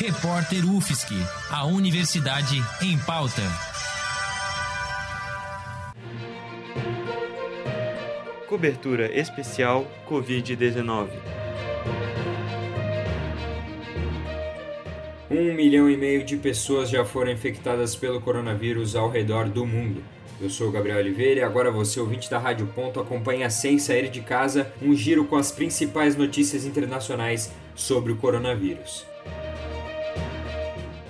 Repórter UFSC, a Universidade em Pauta. Cobertura especial Covid-19. Um milhão e meio de pessoas já foram infectadas pelo coronavírus ao redor do mundo. Eu sou o Gabriel Oliveira e agora você, ouvinte da Rádio Ponto, acompanha sem sair de casa um giro com as principais notícias internacionais sobre o coronavírus.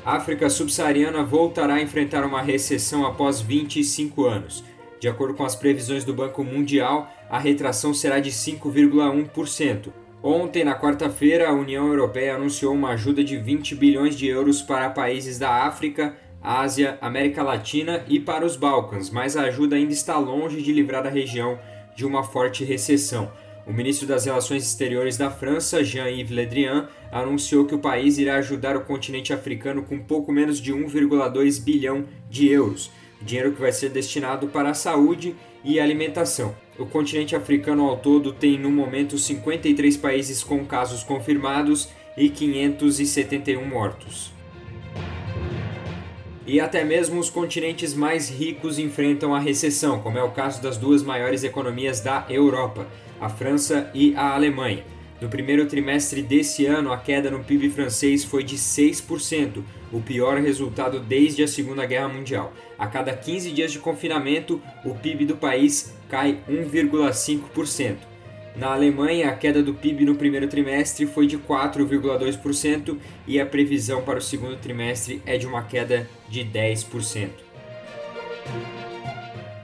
A África subsaariana voltará a enfrentar uma recessão após 25 anos. De acordo com as previsões do Banco Mundial, a retração será de 5,1%. Ontem, na quarta-feira, a União Europeia anunciou uma ajuda de 20 bilhões de euros para países da África, Ásia, América Latina e para os Balcãs, mas a ajuda ainda está longe de livrar a região de uma forte recessão. O ministro das Relações Exteriores da França, Jean-Yves Le Drian, anunciou que o país irá ajudar o continente africano com pouco menos de 1,2 bilhão de euros, dinheiro que vai ser destinado para a saúde e alimentação. O continente africano ao todo tem no momento 53 países com casos confirmados e 571 mortos. E até mesmo os continentes mais ricos enfrentam a recessão, como é o caso das duas maiores economias da Europa, a França e a Alemanha. No primeiro trimestre desse ano, a queda no PIB francês foi de 6%, o pior resultado desde a Segunda Guerra Mundial. A cada 15 dias de confinamento, o PIB do país cai 1,5%. Na Alemanha, a queda do PIB no primeiro trimestre foi de 4,2% e a previsão para o segundo trimestre é de uma queda de 10%.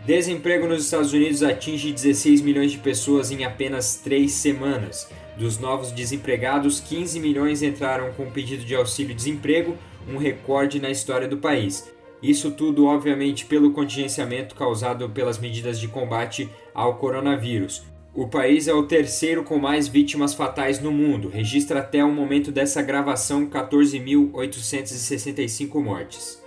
Desemprego nos Estados Unidos atinge 16 milhões de pessoas em apenas três semanas. Dos novos desempregados, 15 milhões entraram com pedido de auxílio-desemprego, um recorde na história do país. Isso tudo, obviamente, pelo contingenciamento causado pelas medidas de combate ao coronavírus. O país é o terceiro com mais vítimas fatais no mundo, registra até o momento dessa gravação 14.865 mortes.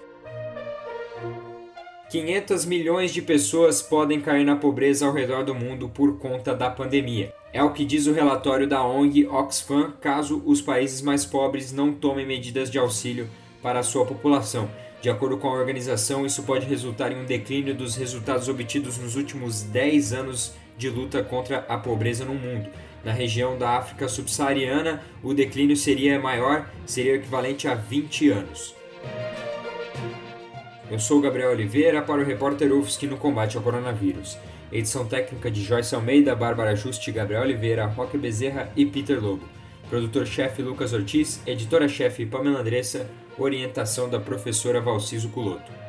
500 milhões de pessoas podem cair na pobreza ao redor do mundo por conta da pandemia. É o que diz o relatório da ONG Oxfam, caso os países mais pobres não tomem medidas de auxílio para a sua população. De acordo com a organização, isso pode resultar em um declínio dos resultados obtidos nos últimos 10 anos de luta contra a pobreza no mundo. Na região da África subsaariana, o declínio seria maior, seria equivalente a 20 anos. Eu sou Gabriel Oliveira para o repórter UFSC no combate ao coronavírus. Edição técnica de Joyce Almeida, Bárbara Juste, Gabriel Oliveira, Roque Bezerra e Peter Lobo. Produtor-chefe Lucas Ortiz, editora-chefe Pamela Andressa, orientação da professora Valciso Culoto.